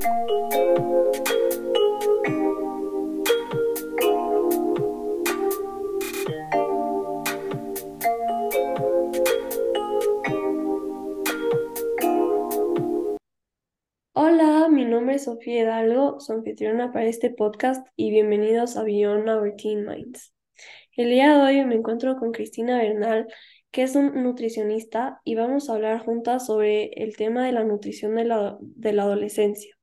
Hola, mi nombre es Sofía Hidalgo, su anfitriona para este podcast y bienvenidos a Beyond Our Teen Minds. El día de hoy me encuentro con Cristina Bernal, que es un nutricionista, y vamos a hablar juntas sobre el tema de la nutrición de la, de la adolescencia.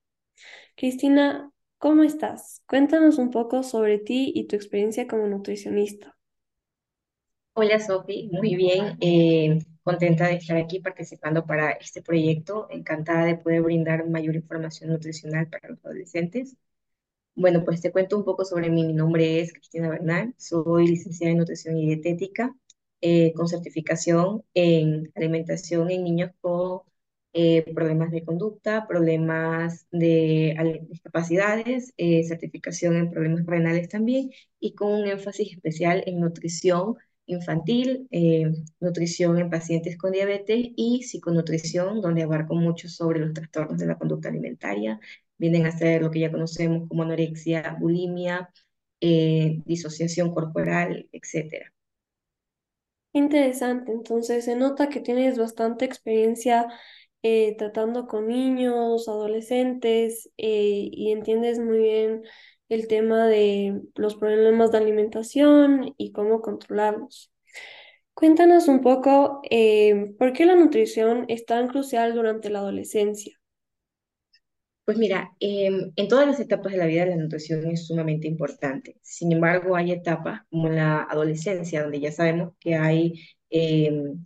Cristina, ¿cómo estás? Cuéntanos un poco sobre ti y tu experiencia como nutricionista. Hola Sofi, muy bien, eh, contenta de estar aquí participando para este proyecto, encantada de poder brindar mayor información nutricional para los adolescentes. Bueno, pues te cuento un poco sobre mí. Mi nombre es Cristina Bernal, soy licenciada en nutrición y dietética eh, con certificación en alimentación en niños con eh, problemas de conducta, problemas de discapacidades, eh, certificación en problemas renales también y con un énfasis especial en nutrición infantil, eh, nutrición en pacientes con diabetes y psiconutrición, donde abarco mucho sobre los trastornos de la conducta alimentaria. Vienen a ser lo que ya conocemos como anorexia, bulimia, disociación corporal, etcétera. Interesante, entonces se nota que tienes bastante experiencia eh, tratando con niños, adolescentes eh, y entiendes muy bien el tema de los problemas de alimentación y cómo controlarlos. Cuéntanos un poco eh, por qué la nutrición es tan crucial durante la adolescencia. Pues mira, em, en todas las etapas de la vida la nutrición es sumamente importante. Sin embargo, hay etapas como la adolescencia, donde ya sabemos que hay em,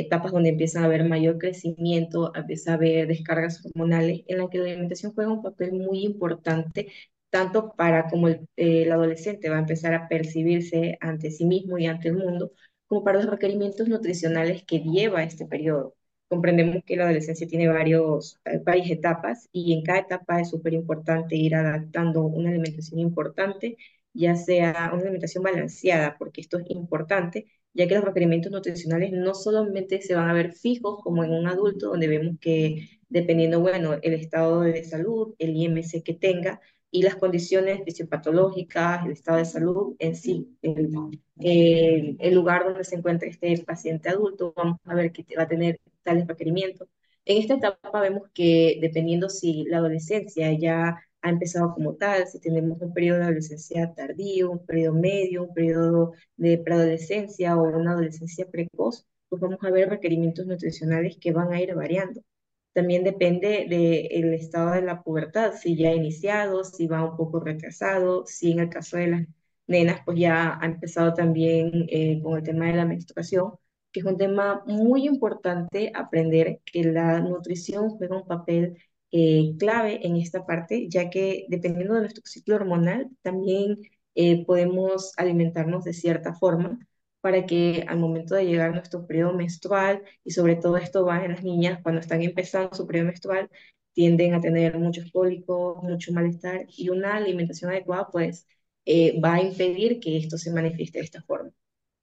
etapas donde empieza a haber mayor crecimiento, empieza a haber descargas hormonales, en las que la alimentación juega un papel muy importante, tanto para como el, el adolescente va a empezar a percibirse ante sí mismo y ante el mundo, como para los requerimientos nutricionales que lleva este periodo. Comprendemos que la adolescencia tiene varios, eh, varias etapas y en cada etapa es súper importante ir adaptando una alimentación importante, ya sea una alimentación balanceada, porque esto es importante ya que los requerimientos nutricionales no solamente se van a ver fijos como en un adulto, donde vemos que dependiendo, bueno, el estado de salud, el IMC que tenga y las condiciones fisiopatológicas, el estado de salud en sí, el, el, lugar donde se encuentra este paciente adulto, vamos a ver que va a tener tales requerimientos. En esta etapa vemos que dependiendo si la adolescencia ya ha empezado como tal, si tenemos un periodo de adolescencia tardío, un periodo medio, un periodo de preadolescencia o una adolescencia precoz, pues vamos a ver requerimientos nutricionales que van a ir variando. También depende del estado de la pubertad, si ya ha iniciado, si va un poco retrasado, si en el caso de las nenas, pues ya ha empezado también eh, con el tema de la menstruación, que es un tema muy importante aprender que la nutrición juega un papel eh, clave en esta parte, ya que dependiendo de nuestro ciclo hormonal, también eh, podemos alimentarnos de cierta forma para que al momento de llegar nuestro periodo menstrual, y sobre todo esto va en las niñas cuando están empezando su periodo menstrual, tienden a tener muchos cólicos, mucho malestar, y una alimentación adecuada pues eh, va a impedir que esto se manifieste de esta forma.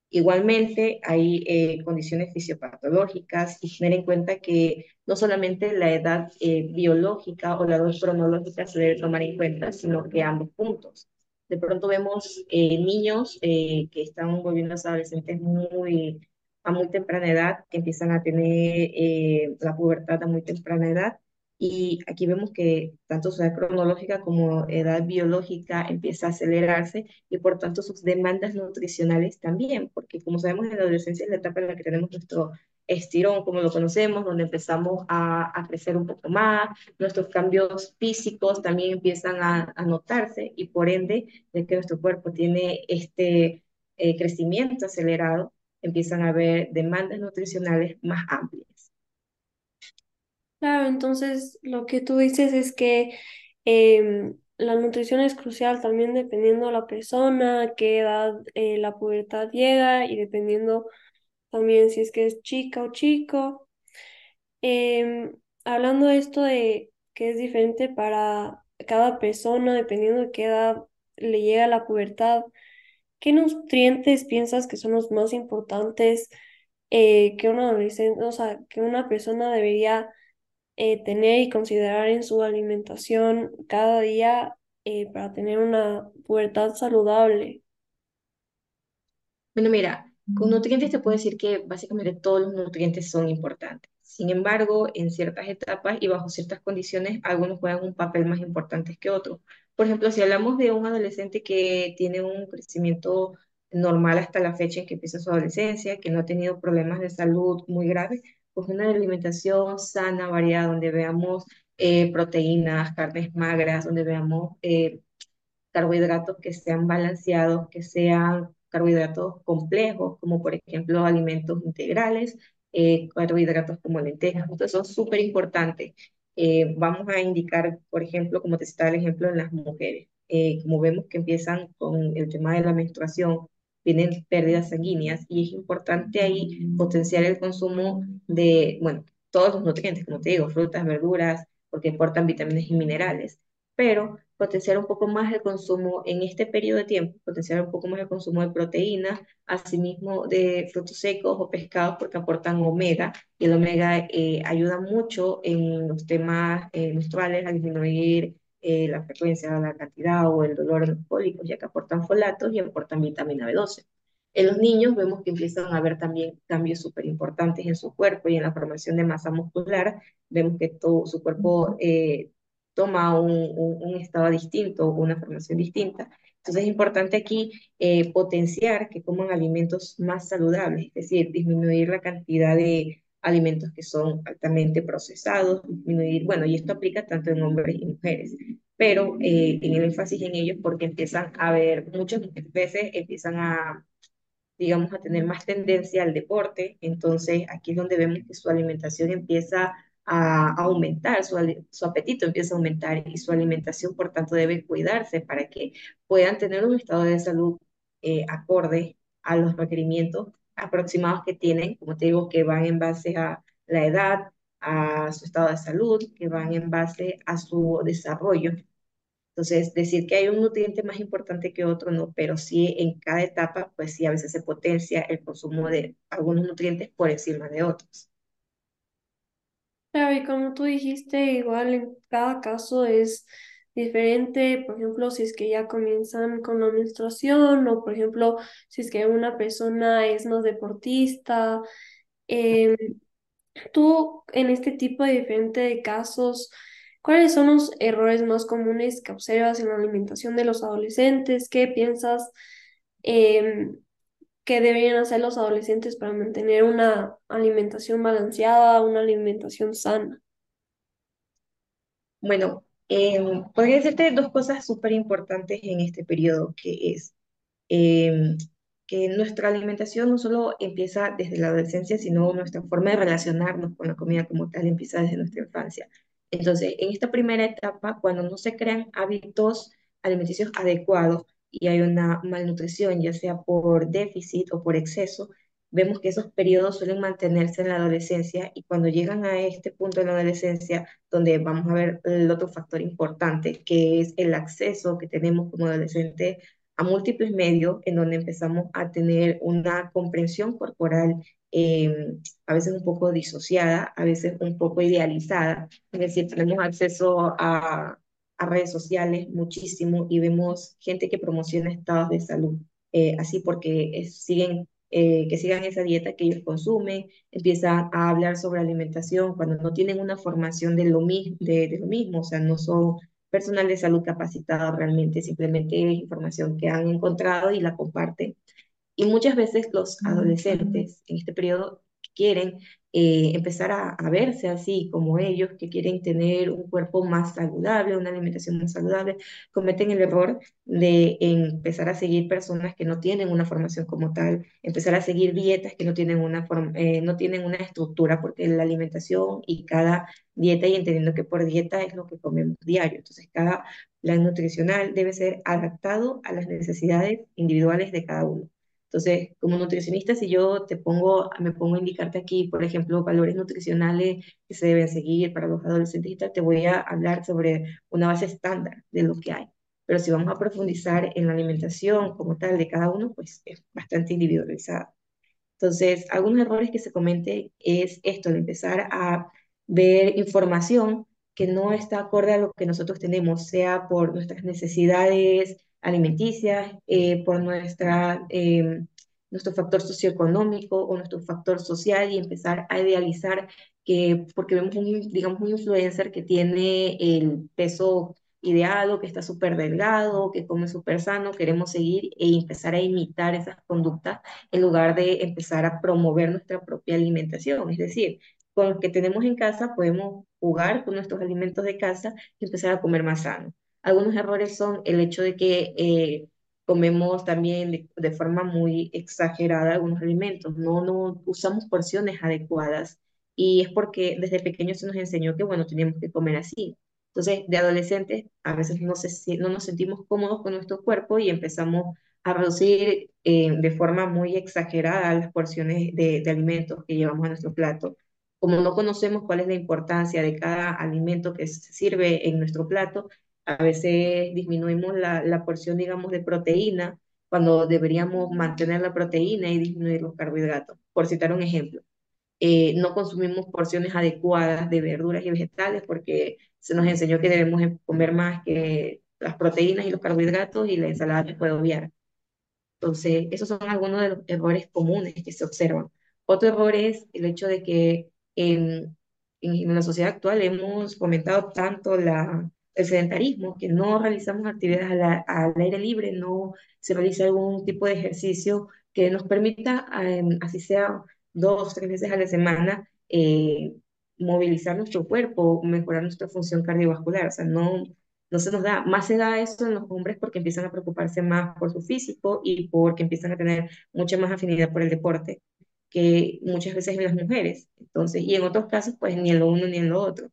Igualmente, hay eh, condiciones fisiopatológicas y tener en cuenta que no solamente la edad eh, biológica o la edad cronológica se debe tomar en cuenta, sino que ambos puntos. De pronto vemos eh, niños que están volviéndose adolescentes muy, a muy temprana edad, que empiezan a tener la pubertad a muy temprana edad y aquí vemos que tanto su edad cronológica como edad biológica empieza a acelerarse y por tanto sus demandas nutricionales también, porque como sabemos en la adolescencia es la etapa en la que tenemos nuestro estirón, como lo conocemos, donde empezamos a, a crecer un poco más, nuestros cambios físicos también empiezan a, a notarse y por ende, de que nuestro cuerpo tiene este eh, crecimiento acelerado, empiezan a haber demandas nutricionales más amplias. Claro, entonces lo que tú dices es que em, la nutrición es crucial también dependiendo de la persona, qué edad eh, la pubertad llega y dependiendo también si es que es chica o chico. Em, hablando de esto de que es diferente para cada persona, dependiendo de qué edad le llega la pubertad, ¿qué nutrientes piensas que son los más importantes eh, que una adolescente, o sea, que una persona debería eh, tener y considerar en su alimentación cada día eh, para tener una pubertad saludable? Bueno, mira, con nutrientes te puedo decir que básicamente todos los nutrientes son importantes. Sin embargo, en ciertas etapas y bajo ciertas condiciones, algunos juegan un papel más importante que otros. Por ejemplo, si hablamos de un adolescente que tiene un crecimiento normal hasta la fecha en que empieza su adolescencia, que no ha tenido problemas de salud muy graves, pues una alimentación sana, variada, donde veamos eh, proteínas, carnes magras, donde veamos eh, carbohidratos que sean balanceados, que sean carbohidratos complejos, como por ejemplo alimentos integrales, eh, carbohidratos como lentejas. Entonces son súper importantes. Vamos a indicar, por ejemplo, como te citaba el ejemplo en las mujeres, como vemos que empiezan con el tema de la menstruación, vienen pérdidas sanguíneas y es importante ahí potenciar el consumo de, bueno, todos los nutrientes, como te digo, frutas, verduras, porque aportan vitaminas y minerales, pero potenciar un poco más el consumo en este periodo de tiempo, potenciar un poco más el consumo de proteínas, asimismo de frutos secos o pescados porque aportan omega y el omega eh, ayuda mucho en los temas eh, menstruales a disminuir eh, la frecuencia, la cantidad o el dolor en los ya que aportan folatos y aportan vitamina B12. En los niños vemos que empiezan a haber también cambios súper importantes en su cuerpo y en la formación de masa muscular. Vemos que todo su cuerpo eh, toma un, un, un, estado distinto, una formación distinta. Entonces es importante aquí eh, potenciar que coman alimentos más saludables, es decir, disminuir la cantidad de alimentos que son altamente procesados, disminuir, bueno, y esto aplica tanto en hombres y mujeres, pero eh, en el énfasis en ellos porque empiezan a ver, muchas veces empiezan a digamos, a tener más tendencia al deporte. Entonces, aquí es donde vemos que su alimentación empieza a aumentar, su, su, apetito empieza a aumentar y su alimentación, por tanto, debe cuidarse para que puedan tener un estado de salud eh, acorde a los requerimientos aproximados que tienen, como te digo, que van en base a la edad, a su estado de salud, que van en base a su desarrollo. Entonces, decir que hay un nutriente más importante que otro, no, pero sí en cada etapa, pues sí, a veces se potencia el consumo de algunos nutrientes por encima de otros. Claro, y como tú dijiste, igual en cada caso es diferente, por ejemplo, si es que ya comienzan con la menstruación o, por ejemplo, si es que una persona es más deportista. Eh, tú, en este tipo de diferentes casos, ¿cuáles son los errores más comunes que observas en la alimentación de los adolescentes? ¿Qué piensas? Eh, que deberían hacer los adolescentes para mantener una alimentación balanceada, una alimentación sana? Bueno, eh, podría decirte dos cosas súper importantes en este periodo, que es eh, que nuestra alimentación no solo empieza desde la adolescencia, sino nuestra forma de relacionarnos con la comida como tal empieza desde nuestra infancia. Entonces, en esta primera etapa, cuando no se crean hábitos alimenticios adecuados, y hay una malnutrición, ya sea por déficit o por exceso, vemos que esos periodos suelen mantenerse en la adolescencia y cuando llegan a este punto de la adolescencia, donde vamos a ver el otro factor importante, que es el acceso que tenemos como adolescentes a múltiples medios, en donde empezamos a tener una comprensión corporal eh, a veces un poco disociada, a veces un poco idealizada, es decir, tenemos acceso a a redes sociales muchísimo y vemos gente que promociona estados de salud, eh, así porque es, siguen, eh, que sigan esa dieta que ellos consumen, empiezan a hablar sobre alimentación cuando no tienen una formación de lo, mi de, de lo mismo, o sea, no son personal de salud capacitado realmente, simplemente es información que han encontrado y la comparten. Y muchas veces los adolescentes en este periodo quieren eh, empezar a, verse así como ellos, que quieren tener un cuerpo más saludable, una alimentación más saludable, cometen el error de empezar a seguir personas que no tienen una formación como tal, empezar a seguir dietas que no tienen una, eh, no tienen una estructura, porque la alimentación y cada dieta, y entendiendo que por dieta es lo que comemos diario, entonces cada plan nutricional debe ser adaptado a las necesidades individuales de cada uno. Entonces, como nutricionista, si yo te pongo, me pongo a indicarte aquí, por ejemplo, valores nutricionales que se deben seguir para los adolescentes y tal, te voy a hablar sobre una base estándar de lo que hay. Pero si vamos a profundizar en la alimentación como tal de cada uno, pues es bastante individualizada. Entonces, algunos errores que se cometen es esto, de empezar a ver información que no está acorde a lo que nosotros tenemos, sea por nuestras necesidades alimenticias, eh, por nuestra, eh, nuestro factor socioeconómico o nuestro factor social y empezar a idealizar que porque vemos un, digamos, un influencer que tiene el peso ideado, que está súper delgado, que come súper sano, queremos seguir e empezar a imitar esas conductas en lugar de empezar a promover nuestra propia alimentación. Es decir, con lo que tenemos en casa podemos jugar con nuestros alimentos de casa y empezar a comer más sano. Algunos errores son el hecho de que eh, comemos también de, de, forma muy exagerada algunos alimentos, no, no usamos porciones adecuadas. Y es porque desde pequeños se nos enseñó que, bueno, teníamos que comer así. Entonces, de adolescentes, a veces no, se, no nos sentimos cómodos con nuestro cuerpo y empezamos a reducir eh, de forma muy exagerada las porciones de, de alimentos que llevamos a nuestro plato. Como no conocemos cuál es la importancia de cada alimento que se sirve en nuestro plato, a veces disminuimos la, la porción, digamos, de proteína cuando deberíamos mantener la proteína y disminuir los carbohidratos, por citar un ejemplo. Eh, no consumimos porciones adecuadas de verduras y vegetales porque se nos enseñó que debemos comer más que las proteínas y los carbohidratos y la ensalada se puede obviar. Entonces, esos son algunos de los errores comunes que se observan. Otro error es el hecho de que en, en la sociedad actual hemos fomentado tanto la, el sedentarismo, que no realizamos actividades al, al, aire libre, no se realiza algún tipo de ejercicio que nos permita, eh, así sea dos, tres veces a la semana, eh, movilizar nuestro cuerpo, mejorar nuestra función cardiovascular. O sea, no, no se nos da, más se da eso en los hombres porque empiezan a preocuparse más por su físico y porque empiezan a tener mucha más afinidad por el deporte que muchas veces en las mujeres. Entonces, y en otros casos, pues ni en lo uno ni en lo otro.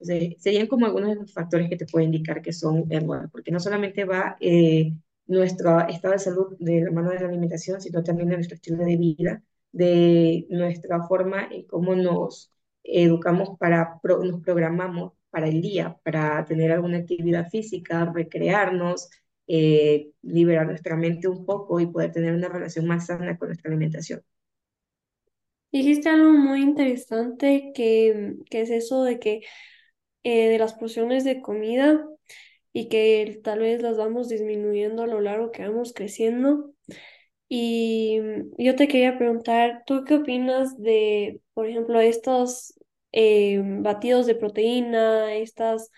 Serían como algunos de los factores que te pueden indicar que son errores, porque no solamente va eh, nuestro estado de salud de la mano de la alimentación, sino también de nuestro estilo de vida, de nuestra forma en cómo nos educamos para, nos programamos para el día, para tener alguna actividad física, recrearnos, eh, liberar nuestra mente un poco y poder tener una relación más sana con nuestra alimentación. Dijiste algo muy interesante que, que es eso de que eh, de las porciones de comida y que tal vez las vamos disminuyendo a lo largo que vamos creciendo. Y yo te quería preguntar, ¿tú qué opinas de, por ejemplo, estos eh, batidos de proteína, estas,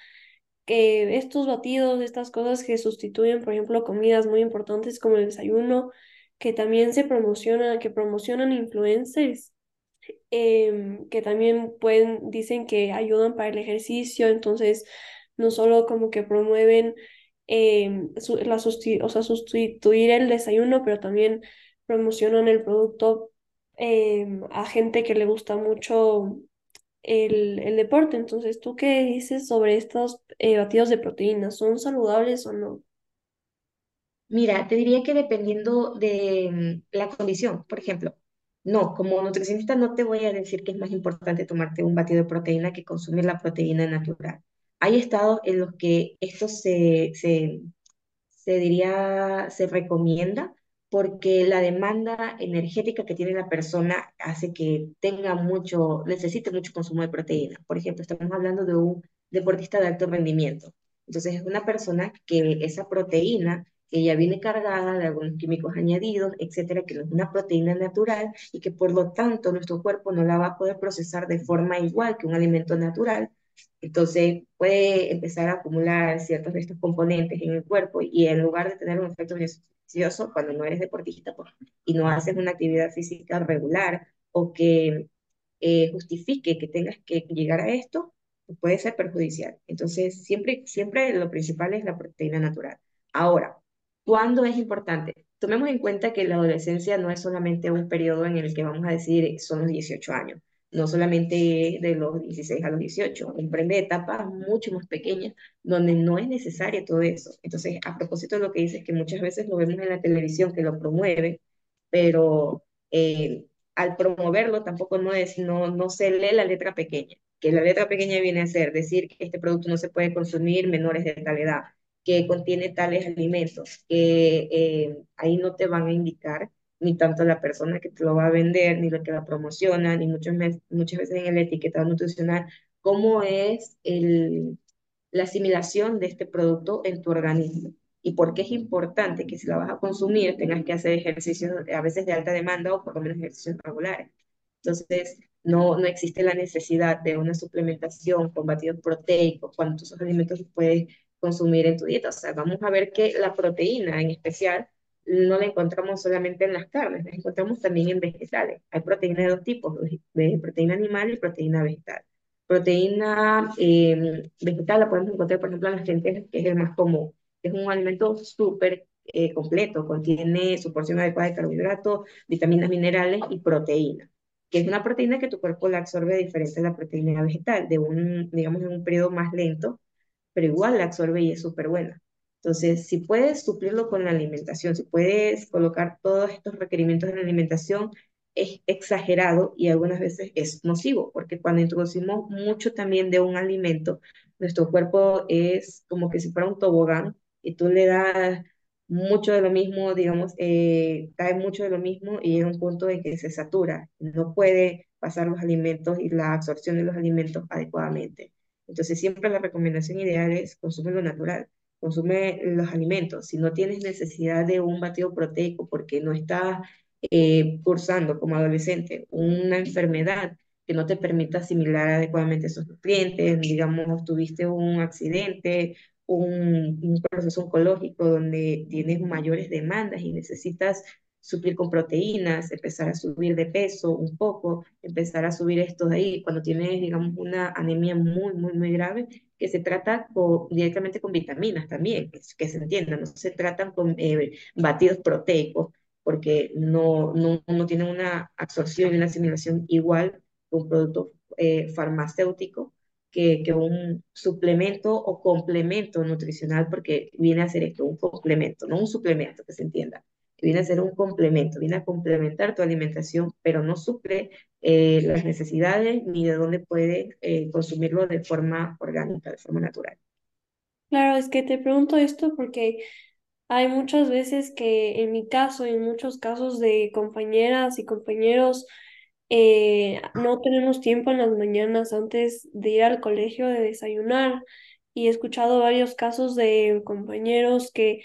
eh, estos batidos, estas cosas que sustituyen, por ejemplo, comidas muy importantes como el desayuno, que también se promocionan, que promocionan influencers? Eh, que también pueden, dicen que ayudan para el ejercicio, entonces no solo como que promueven su, la susti o sea, sustituir el desayuno, pero también promocionan el producto eh, a gente que le gusta mucho el, el, deporte. Entonces, ¿tú qué dices sobre estos eh, batidos de proteínas? ¿Son saludables o no? Mira, te diría que dependiendo de mm, la condición, por ejemplo, no, como nutricionista no te voy a decir que es más importante tomarte un batido de proteína que consumir la proteína natural. Hay estados en los que esto se, se, se diría, se recomienda porque la demanda energética que tiene la persona hace que tenga mucho, necesite mucho consumo de proteína. Por ejemplo, estamos hablando de un deportista de alto rendimiento. Entonces es una persona que esa proteína que ya viene cargada de algunos químicos añadidos, etcétera, que no es una proteína natural y que por lo tanto nuestro cuerpo no la va a poder procesar de forma igual que un alimento natural. Entonces puede empezar a acumular ciertos de estos componentes en el cuerpo y en lugar de tener un efecto beneficioso cuando no eres deportista pues, y no haces una actividad física regular o que eh, justifique que tengas que llegar a esto, pues puede ser perjudicial. Entonces siempre, siempre lo principal es la proteína natural. Ahora, ¿Cuándo es importante? Tomemos en cuenta que la adolescencia no es solamente un periodo en el que vamos a decir son los 18 años, no solamente de los 16 a los 18, comprende etapas mucho más pequeñas donde no es necesario todo eso. Entonces, a propósito de lo que dices, que muchas veces lo vemos en la televisión que lo promueve, pero eh, al promoverlo tampoco no, es, no, no se lee la letra pequeña, que la letra pequeña viene a ser decir que este producto no se puede consumir menores de tal edad que contiene tales alimentos, que eh, ahí no te van a indicar ni tanto la persona que te lo va a vender, ni lo que la promociona, ni muchas, muchas veces en el etiquetado nutricional, cómo es el, la asimilación de este producto en tu organismo y por qué es importante que si la vas a consumir tengas que hacer ejercicios a veces de alta demanda o por lo menos ejercicios regulares. Entonces, no, no existe la necesidad de una suplementación con batidos proteicos cuando esos alimentos puedes consumir en tu dieta. O sea, vamos a ver que la proteína en especial no la encontramos solamente en las carnes, la encontramos también en vegetales. Hay proteína de dos tipos, de proteína animal y proteína vegetal. Proteína eh, vegetal la podemos encontrar, por ejemplo, en las lentejas, que es el más común. Es un alimento súper eh, completo, contiene su porción adecuada de carbohidratos, vitaminas, minerales y proteína, que es una proteína que tu cuerpo la absorbe diferente a la proteína vegetal, de un, digamos, en un periodo más lento, pero igual la absorbe y es súper buena. Entonces, si puedes suplirlo con la alimentación, si puedes colocar todos estos requerimientos en la alimentación, es exagerado y algunas veces es nocivo, porque cuando introducimos mucho también de un alimento, nuestro cuerpo es como que si fuera un tobogán y tú le das mucho de lo mismo, digamos, eh, cae mucho de lo mismo y llega un punto en que se satura, no puede pasar los alimentos y la absorción de los alimentos adecuadamente. Entonces siempre la recomendación ideal es consume lo natural, consume los alimentos. Si no tienes necesidad de un batido proteico porque no estás eh, cursando como adolescente una enfermedad que no te permita asimilar adecuadamente esos nutrientes, digamos, tuviste un accidente, un, un proceso oncológico donde tienes mayores demandas y necesitas suplir con proteínas, empezar a subir de peso un poco, empezar a subir esto de ahí, cuando tienes, digamos, una anemia muy, muy, muy grave, que se trata directamente con vitaminas también, que, que, se entienda, no se tratan con eh, batidos proteicos, porque no, no, no tienen una absorción y una asimilación igual que un producto eh, farmacéutico, que, que, un suplemento o complemento nutricional, porque viene a ser esto, un complemento, no un suplemento, que se entienda, viene a ser un complemento, viene a complementar tu alimentación, pero no suple eh, las necesidades ni de dónde puedes eh, consumirlo de forma orgánica, de forma natural. Claro, es que te pregunto esto porque hay muchas veces que en mi caso y en muchos casos de compañeras y compañeros eh, no tenemos tiempo en las mañanas antes de ir al colegio de desayunar y he escuchado varios casos de compañeros que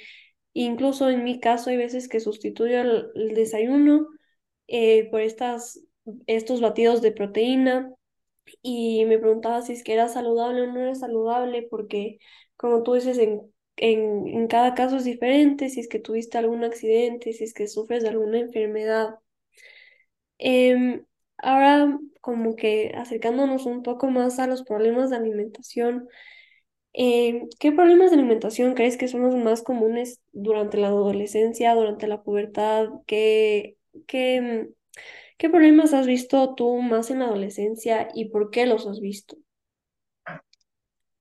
incluso en mi caso hay veces que sustituyo el, desayuno eh, por estas, estos batidos de proteína y me preguntaba si es que era saludable o no era saludable porque como tú dices en en, en cada caso es diferente, si es que tuviste algún accidente, si es que sufres de alguna enfermedad. Em, ahora, como que acercándonos un poco más a los problemas de alimentación, em, ¿qué problemas de alimentación crees que son los más comunes durante la adolescencia, durante la pubertad? ¿Qué, qué, qué problemas has visto tú más en la adolescencia y por qué los has visto?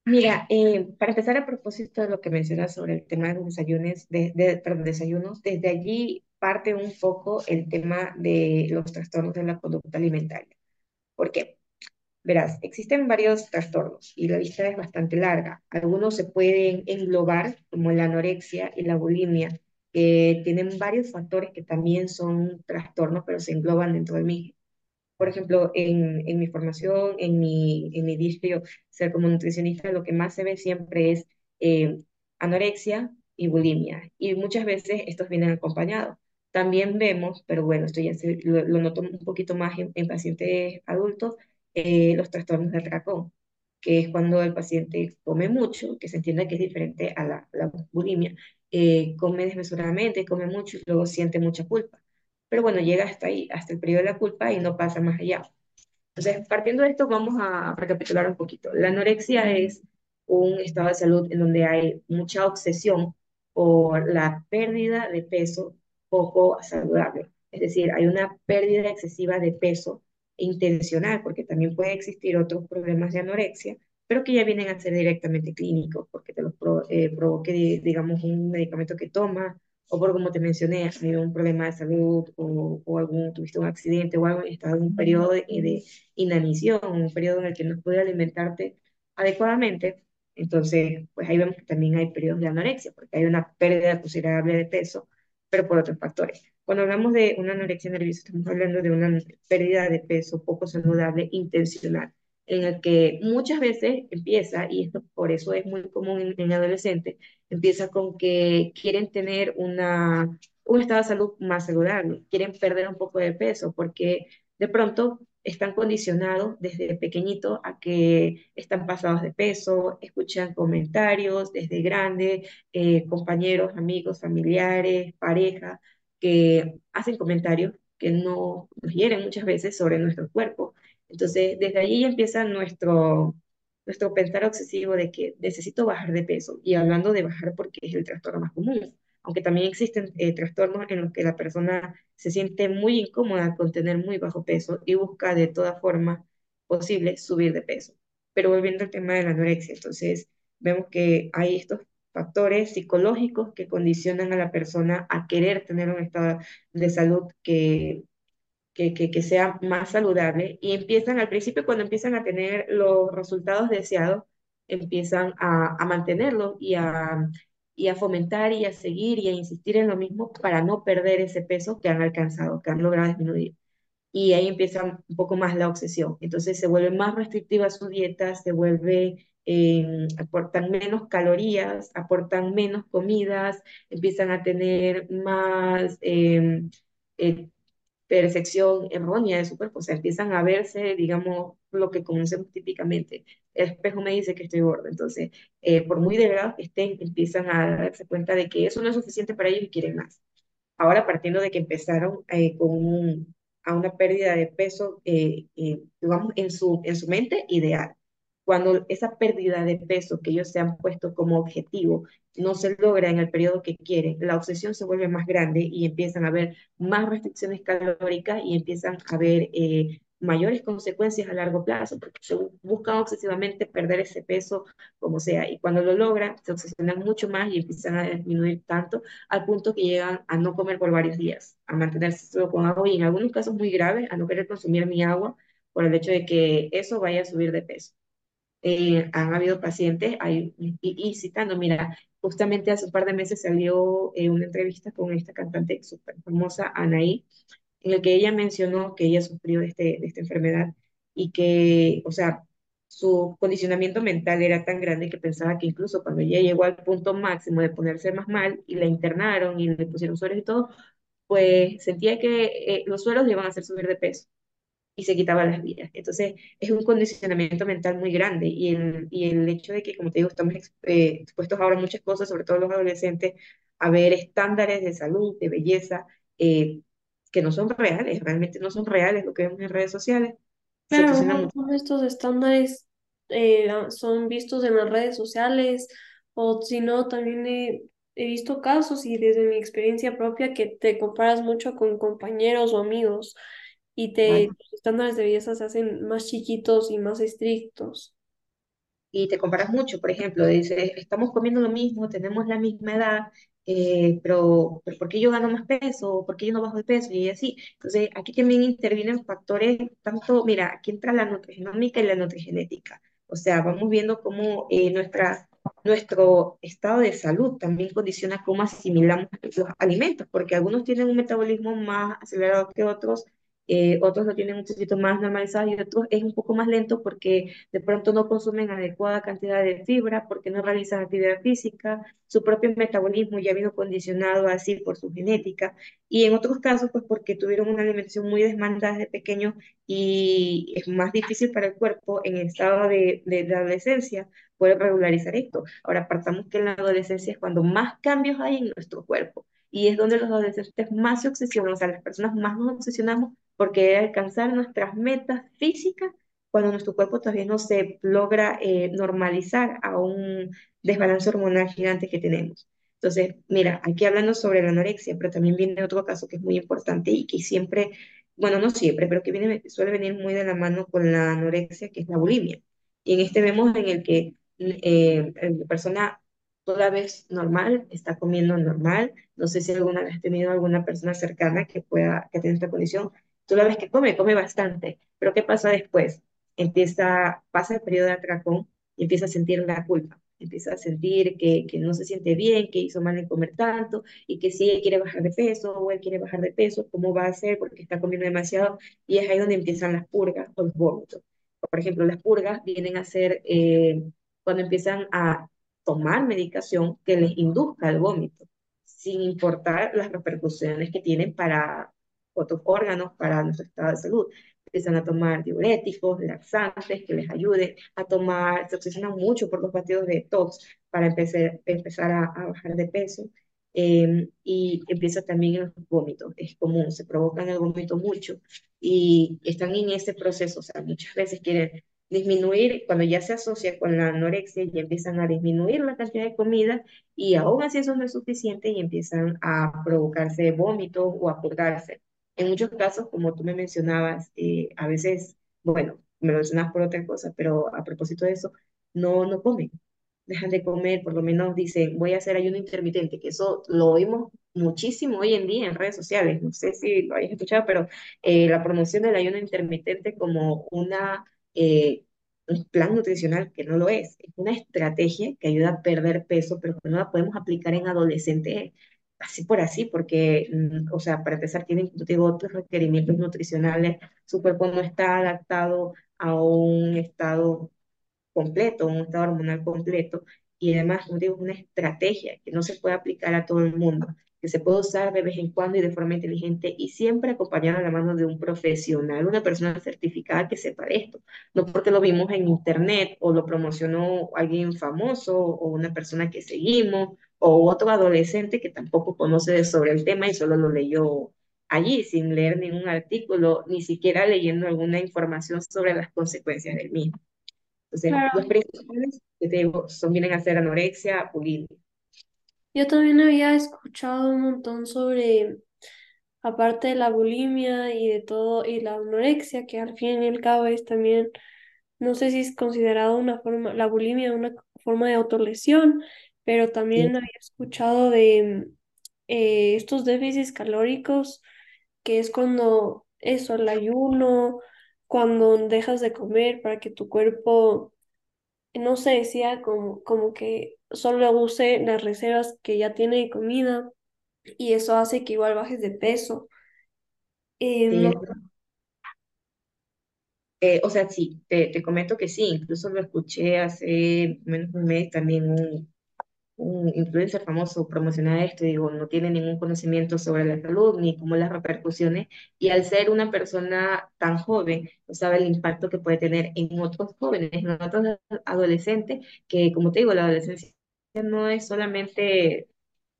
Mira, eh, para empezar a propósito de lo que mencionas sobre el tema de los desayunos, de, de, perdón, desayunos, desde allí parte un poco el tema de los trastornos de la conducta alimentaria. ¿Por qué? Verás, existen varios trastornos y la lista es bastante larga. Algunos se pueden englobar, como la anorexia y la bulimia, que tienen varios factores que también son trastornos, pero se engloban dentro del mismo por ejemplo, en, en mi formación, en mi, en mi ser como nutricionista, lo que más se ve siempre es eh, anorexia y bulimia. Y muchas veces estos vienen acompañados. También vemos, pero bueno, esto ya se, lo, noto un poquito más en, en pacientes adultos, eh, los trastornos del racón, que es cuando el paciente come mucho, que se entiende que es diferente a la, la bulimia, eh, come desmesuradamente, come mucho y luego siente mucha culpa pero bueno, llega hasta ahí, hasta el periodo de la culpa y no pasa más allá. Entonces, partiendo de esto, vamos a recapitular un poquito. La anorexia es un estado de salud en donde hay mucha obsesión por la pérdida de peso poco saludable. Es decir, hay una pérdida excesiva de peso intencional, porque también puede existir otros problemas de anorexia, pero que ya vienen a ser directamente clínicos, porque te los eh, provoque, digamos, un medicamento que tomas o por como te mencioné, has tenido un problema de salud o, o algún, tuviste un accidente o algo estás en un periodo de, de, inanición, un periodo en el que no puedes alimentarte adecuadamente, entonces pues ahí vemos que también hay periodos de anorexia, porque hay una pérdida considerable de peso, pero por otros factores. Cuando hablamos de una anorexia nerviosa, estamos hablando de una pérdida de peso poco saludable intencional, en el que muchas veces empieza, y esto por eso es muy común en, en adolescentes, empieza con que quieren tener una, un estado de salud más saludable, quieren perder un poco de peso, porque de pronto están condicionados desde pequeñito a que están pasados de peso, escuchan comentarios desde grande, eh, compañeros, amigos, familiares, pareja, que hacen comentarios que no nos hieren muchas veces sobre nuestro cuerpo. Entonces, desde ahí empieza nuestro, nuestro pensar obsesivo de que necesito bajar de peso. Y hablando de bajar porque es el trastorno más común, aunque también existen eh, trastornos en los que la persona se siente muy incómoda con tener muy bajo peso y busca de toda forma posible subir de peso. Pero volviendo al tema de la anorexia, entonces vemos que hay estos factores psicológicos que condicionan a la persona a querer tener un estado de salud que, que, que, que sea más saludable y empiezan al principio cuando empiezan a tener los resultados deseados, empiezan a, a mantenerlos y a, y a fomentar y a seguir y a insistir en lo mismo para no perder ese peso que han alcanzado, que han logrado disminuir y ahí empieza un poco más la obsesión. Entonces se vuelve más restrictiva su dieta, se vuelve, eh, aportan menos calorías, aportan menos comidas, empiezan a tener más eh, eh, percepción errónea de su cuerpo, o sea, empiezan a verse, digamos, lo que conocemos típicamente. El espejo me dice que estoy gorda, entonces, eh, por muy delgados que estén, empiezan a darse cuenta de que eso no es suficiente para ellos y quieren más. Ahora, partiendo de que empezaron eh, con un, a una pérdida de peso, eh, digamos, en su, en su mente ideal. Cuando esa pérdida de peso que ellos se han puesto como objetivo no se logra en el periodo que quieren, la obsesión se vuelve más grande y empiezan a haber más restricciones calóricas y empiezan a haber eh, mayores consecuencias a largo plazo, porque se buscan obsesivamente perder ese peso como sea, y cuando lo logran, se obsesionan mucho más y empiezan a disminuir tanto al punto que llegan a no comer por varios días, a mantenerse solo con agua y en algunos casos muy graves, a no querer consumir ni agua por el hecho de que eso vaya a subir de peso. Eh, han habido pacientes, hay, y, y, citando, mira, justamente hace un par de meses salió eh, una entrevista con esta cantante súper famosa, Anaí, en el que ella mencionó que ella sufrió de, este, de esta enfermedad y que, o sea, su condicionamiento mental era tan grande que pensaba que incluso cuando ella llegó al punto máximo de ponerse más mal y la internaron y le pusieron sueros y todo, pues sentía que eh, los sueros le iban a hacer subir de peso y se quitaba las vidas. Entonces, es un condicionamiento mental muy grande y el, y el hecho de que, como te digo, estamos eh, expuestos ahora a muchas cosas, sobre todo los adolescentes, a ver estándares de salud, de belleza, eh, que no son reales, realmente no son reales lo que vemos en redes sociales. Claro, un obsesiona mucho. montón de estos estándares eh, son vistos en las redes sociales o si no, también he, he visto casos y desde mi experiencia propia que te comparas mucho con compañeros o amigos y te, Claro. los estándares de belleza se hacen más chiquitos y más estrictos. y te comparas mucho, por ejemplo, dices, estamos comiendo lo mismo, tenemos la misma edad, eh, pero, pero ¿por qué yo gano más peso? ¿Por qué yo no bajo de peso? Y así. Entonces, aquí también intervienen factores, tanto, mira, aquí entra la nutrigenómica y la nutrigenética. O sea, vamos viendo cómo eh, nuestra, nuestro estado de salud también condiciona cómo asimilamos los alimentos, porque algunos tienen un metabolismo más acelerado que otros, eh, otros lo tienen un poquito más normalizado y otros es un poco más lento porque de pronto no consumen adecuada cantidad de fibra, porque no realizan actividad física, su propio metabolismo ya vino condicionado así por su genética, y en otros casos, pues porque tuvieron una alimentación muy desmandada desde pequeños y es más difícil para el cuerpo en el estado de, de, de adolescencia poder regularizar esto. Ahora, partamos que en la adolescencia es cuando más cambios hay en nuestro cuerpo. Y es donde los adolescentes más se obsesionan, o sea, las personas más nos obsesionamos porque alcanzar nuestras metas físicas cuando nuestro cuerpo todavía no se logra eh, normalizar a un desbalance hormonal gigante que tenemos. Entonces, mira, aquí hablando sobre la anorexia, pero también viene otro caso que es muy importante y que siempre, bueno, no siempre, pero que viene, suele venir muy de la mano con la anorexia, que es la bulimia. Y en este vemos en el que eh, la persona toda vez normal, está comiendo normal. No sé si alguna vez has tenido alguna persona cercana que pueda, que tenga esta condición, Tú la ves que come, come bastante, pero ¿qué pasa después? Empieza, pasa el periodo de atracón y empieza a sentir la culpa. empieza a sentir que, que no se siente bien, que hizo mal en comer tanto y que si ella quiere bajar de peso o él quiere bajar de peso, ¿cómo va a hacer? Porque está comiendo demasiado y es ahí donde empiezan las purgas o los vómitos. Por ejemplo, las purgas vienen a ser eh, cuando empiezan a tomar medicación que les induzca el vómito, sin importar las repercusiones que tienen para otros órganos, para nuestro estado de salud empiezan a tomar diuréticos, laxantes que les ayuden a tomar, se obsesionan mucho por los batidos de detox para empezar, empezar a, a bajar de peso. Eh, y empieza también en los vómitos, es común, se provocan el vómito mucho y están en ese proceso, o sea, muchas veces quieren disminuir, cuando ya se asocia con la anorexia y empiezan a disminuir la cantidad de comida y aún así eso no es suficiente y empiezan a provocarse vómitos o a purgarse. En muchos casos, como tú me mencionabas, eh, a veces, bueno, me lo mencionas por otra cosa, pero a propósito de eso, no, no comen, dejan de comer, por lo menos dicen, voy a hacer ayuno intermitente, que eso lo oímos muchísimo hoy en día en redes sociales, no sé si lo hayas escuchado, pero eh, la promoción del ayuno intermitente como una, eh, un plan nutricional que no lo es, es una estrategia que ayuda a perder peso, pero que no la podemos aplicar en adolescentes así por así, porque, mm, o sea, para empezar, tienen, otros requerimientos nutricionales, su cuerpo no está adaptado a un estado completo, un estado hormonal completo, y además, como digo, es una estrategia que no se puede aplicar a todo el mundo, que se puede usar de vez en cuando y de forma inteligente y siempre acompañada a la mano de un profesional, una persona certificada que sepa de esto, no porque lo vimos en internet o lo promocionó alguien famoso o una persona que seguimos o otro adolescente que tampoco conoce sobre el tema y solo lo leyó allí sin leer ningún artículo, ni siquiera leyendo alguna información sobre las consecuencias del mismo. Entonces, los Claro, principales que te digo son, vienen a ser anorexia, bulimia. yo también había escuchado un montón sobre, aparte de la bulimia y de todo, y la anorexia, que al fin y al cabo es también, no sé si es considerado una forma, la bulimia una forma de autolesión, pero Sí, también había escuchado de eh, estos déficits calóricos, que es cuando eso, el ayuno, cuando dejas de comer para que tu cuerpo no se decía como, como que solo use las reservas que ya tiene de comida y eso hace que igual bajes de peso. Eh, sí, no. Eh, o sea, sí, te, te comento que sí, incluso lo escuché hace menos de un mes también un, un influencer famoso promocionaba esto, digo, no tiene ningún conocimiento sobre la salud ni cómo las repercusiones, y al ser una persona tan joven, no sabe el impacto que puede tener en otros jóvenes, en otros adolescentes, que como te digo, la adolescencia no es solamente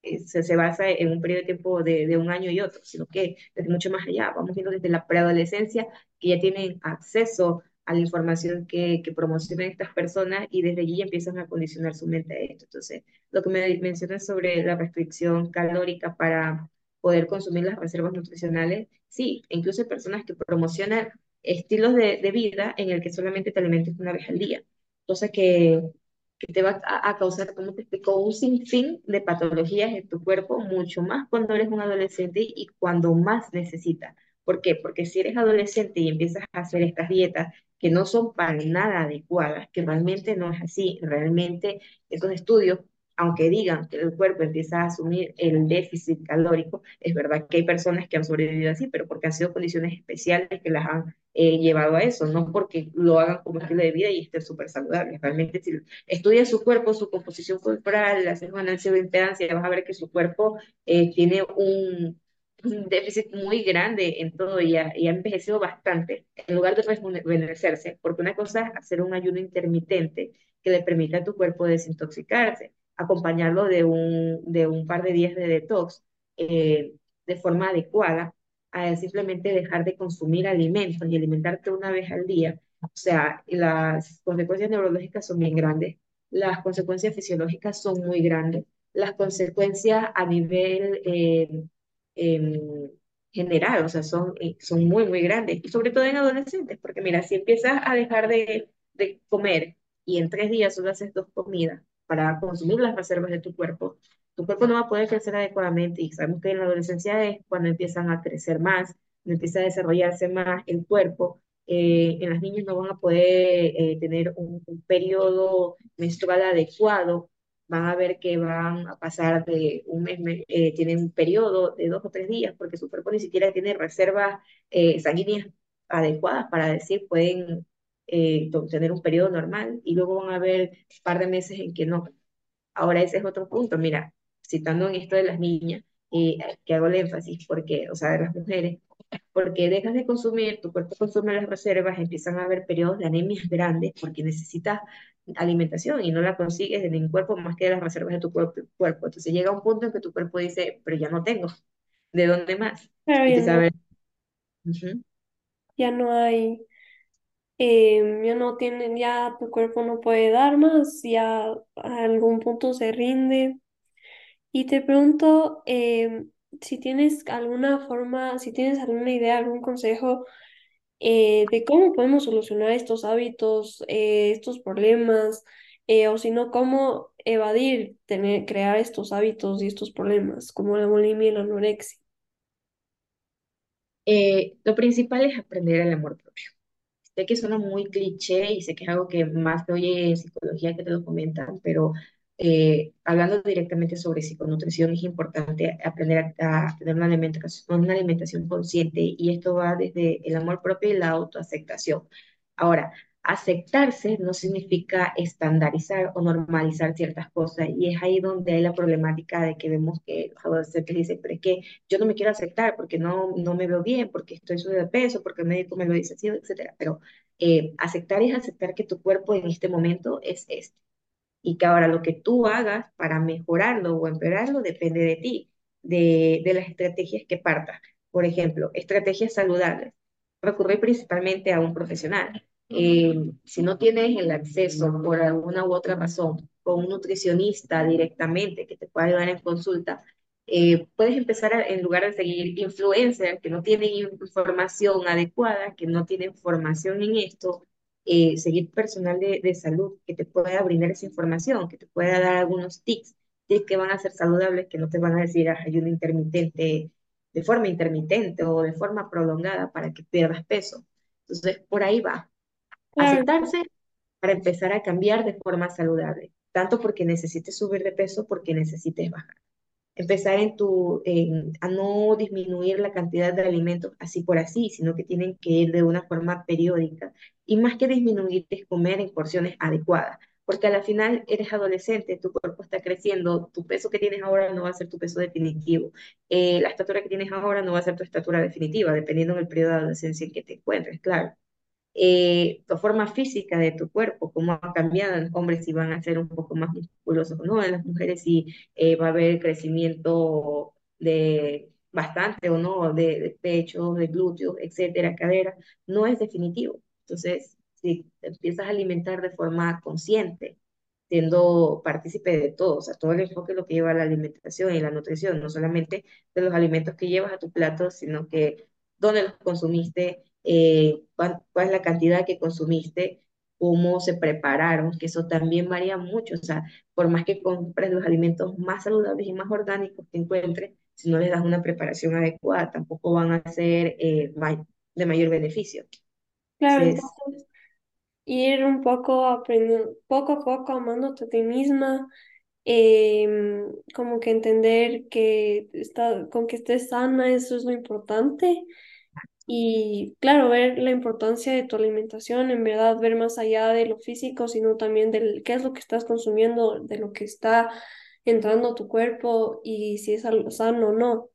eh, se, se basa en un periodo de tiempo de, de un año y otro, sino que desde mucho más allá, vamos viendo desde la preadolescencia que ya tienen acceso a la información que, que promocionan estas personas y desde allí empiezan a condicionar su mente a esto. Entonces, lo que me mencionas sobre la restricción calórica para poder consumir las reservas nutricionales, sí, incluso hay personas que promocionan estilos de, de vida en el que solamente te alimentes una vez al día, cosa que que te va a, a causar, como te explico, un sinfín de patologías en tu cuerpo, mucho más cuando eres un adolescente y cuando más necesitas. ¿Por qué? Porque si eres adolescente y empiezas a hacer estas dietas que no son para nada adecuadas, que realmente no es así, realmente esos estudios, aunque digan que el cuerpo empieza a asumir el déficit calórico, es verdad que hay personas que han sobrevivido así, pero porque han sido condiciones especiales que las han eh, llevado a eso, no porque lo hagan como estilo de vida y estén súper saludables. Realmente si estudias su cuerpo, su composición corporal, haces un análisis de impedancia, vas a ver que su cuerpo eh, tiene un, un déficit muy grande en todo y ha, y ha envejecido bastante, en lugar de rejuvenecerse, porque una cosa es hacer un ayuno intermitente que le permita a tu cuerpo desintoxicarse, acompañarlo de un, de un par de días de detox eh, de forma adecuada, a simplemente dejar de consumir alimentos y alimentarte una vez al día. O sea, las consecuencias neurológicas son bien grandes, las consecuencias fisiológicas son muy grandes, las consecuencias a nivel eh, eh, general, o sea, son, eh, son muy, muy grandes, y sobre todo en adolescentes, porque mira, si empiezas a dejar de, de comer y en tres días solo haces dos comidas para consumir las reservas de tu cuerpo, tu cuerpo no va a poder crecer adecuadamente. Y sabemos que en la adolescencia es cuando empiezan a crecer más, empieza a desarrollarse más el cuerpo eh, en las niñas no van a poder eh, tener un, un periodo menstrual adecuado, van a ver que van a pasar de un mes, me- eh, tienen un periodo de dos o tres días, porque su cuerpo ni siquiera tiene reservas eh, sanguíneas adecuadas para decir pueden eh, tener un periodo normal, y luego van a ver un par de meses en que no. Ahora ese es otro punto, mira, citando en esto de las niñas, eh, que hago el énfasis, porque, o sea, de las mujeres, porque dejas de consumir, tu cuerpo consume las reservas, empiezan a haber periodos de anemias grandes porque necesitas alimentación y no la consigues de ningún cuerpo más que de las reservas de tu cuerpo. cuerpo. Entonces llega un punto en que tu cuerpo dice, pero ya no tengo, ¿de dónde más? Claro, Y ya no, ya no hay, em, ya no tienen, ya tu cuerpo no puede dar más, ya a algún punto se rinde. Y te pregunto em, si tienes alguna forma, si tienes alguna idea, algún consejo eh, de cómo podemos solucionar estos hábitos, eh, estos problemas, eh, o si no, cómo evadir tener, crear estos hábitos y estos problemas, como la bulimia y la anorexia. Eh, lo principal es aprender el amor propio. Sé que suena muy cliché y sé que es algo que más se oye en psicología que te lo comentan, pero eh, hablando directamente sobre psiconutrición es importante aprender a, a tener una alimentación, una alimentación consciente y esto va desde el amor propio y la autoaceptación. Ahora, aceptarse no significa estandarizar o normalizar ciertas cosas y es ahí donde hay la problemática de que vemos que los adolescentes dicen, pero es que yo no me quiero aceptar porque no, no me veo bien, porque estoy subido de peso, porque el médico me lo dice así, etcétera. Pero eh, aceptar es aceptar que tu cuerpo en este momento es este y que ahora lo que tú hagas para mejorarlo o empeorarlo depende de ti, de, de las estrategias que partas. Por ejemplo, estrategias saludables. Recurrir principalmente a un profesional. Eh, si no tienes el acceso por alguna u otra razón con un nutricionista directamente que te pueda ayudar en consulta, eh, puedes empezar a, en lugar de seguir influencers que no tienen información adecuada, que no tienen formación en esto, eh, seguir personal de, de salud que te pueda brindar esa información, que te pueda dar algunos tips, tips que van a ser saludables, que no te van a decir "Ah, ayuno intermitente de forma intermitente o de forma prolongada para que pierdas peso. Entonces, por ahí va. Claro, Aceptarse para empezar a cambiar de forma saludable, tanto porque necesites subir de peso, porque necesites bajar empezar en tu, a no disminuir la cantidad de alimentos así por así, sino que tienen que ir de una forma periódica. Y más que disminuir, es comer en porciones adecuadas, porque a la final eres adolescente, tu cuerpo está creciendo, tu peso que tienes ahora no va a ser tu peso definitivo, Eh, la estatura que tienes ahora no va a ser tu estatura definitiva, dependiendo del periodo de adolescencia en que te encuentres, claro eh, forma física de tu cuerpo, cómo ha cambiado en hombres si van a ser un poco más musculosos o no, en las mujeres si eh, va a haber crecimiento de bastante o no, de, de pechos, de glúteos, etcétera, cadera, no es definitivo. Entonces, si te empiezas a alimentar de forma consciente, siendo partícipe de todo, o sea, todo el enfoque lo que lleva a la alimentación y la nutrición, no solamente de los alimentos que llevas a tu plato, sino que dónde los consumiste, eh, cuál, cuál es la cantidad que consumiste, cómo se prepararon, que eso también varía mucho, o sea, por más que compres los alimentos más saludables y más orgánicos que encuentres, si no les das una preparación adecuada, tampoco van a ser eh, de mayor beneficio. claro, Entonces, entonces ir un poco aprendiendo, poco a poco amándote a ti misma, em, como que entender que está, con que estés sana, eso es lo importante. Y claro, ver la importancia de tu alimentación, en verdad, ver más allá de lo físico, sino también del qué es lo que estás consumiendo, de lo que está entrando a tu cuerpo y si es algo sano o no.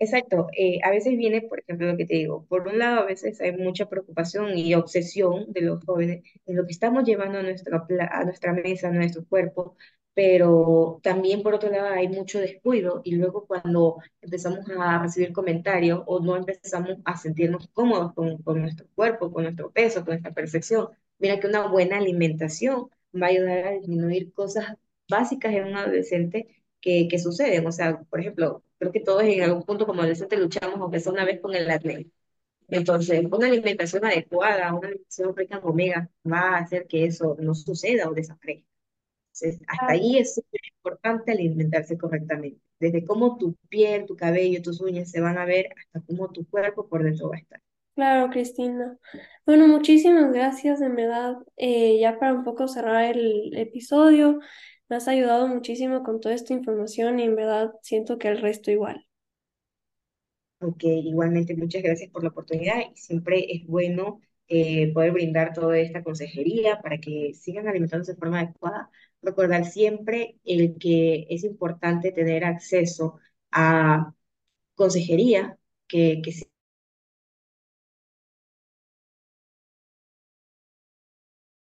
Exacto, eh, a veces viene, por ejemplo, lo que te digo, por un lado a veces hay mucha preocupación y obsesión de los jóvenes en lo que estamos llevando a nuestra, a nuestra mesa, a nuestro cuerpo, pero también por otro lado hay mucho descuido y luego cuando empezamos a recibir comentarios o no empezamos a sentirnos cómodos con, con nuestro cuerpo, con nuestro peso, con nuestra percepción, mira que una buena alimentación va a ayudar a disminuir cosas básicas en un adolescente que, que suceden. O sea, por ejemplo, creo que todos en algún punto como adolescentes luchamos, aunque sea una vez con el acné. Entonces, una alimentación adecuada, una alimentación rica en omega, va a hacer que eso no suceda o desaparezca. Entonces, hasta ahí es súper importante alimentarse correctamente. Desde cómo tu piel, tu cabello, tus uñas se van a ver, hasta cómo tu cuerpo por dentro va a estar. Claro, Cristina. Bueno, muchísimas gracias, en verdad. Eh, ya para un poco cerrar el episodio, me has ayudado muchísimo con toda esta información y en verdad siento que el resto igual. Aunque igualmente muchas gracias por la oportunidad y siempre es bueno eh, poder brindar toda esta consejería para que sigan alimentándose de forma adecuada. Recordar siempre el que es importante tener acceso a consejería que,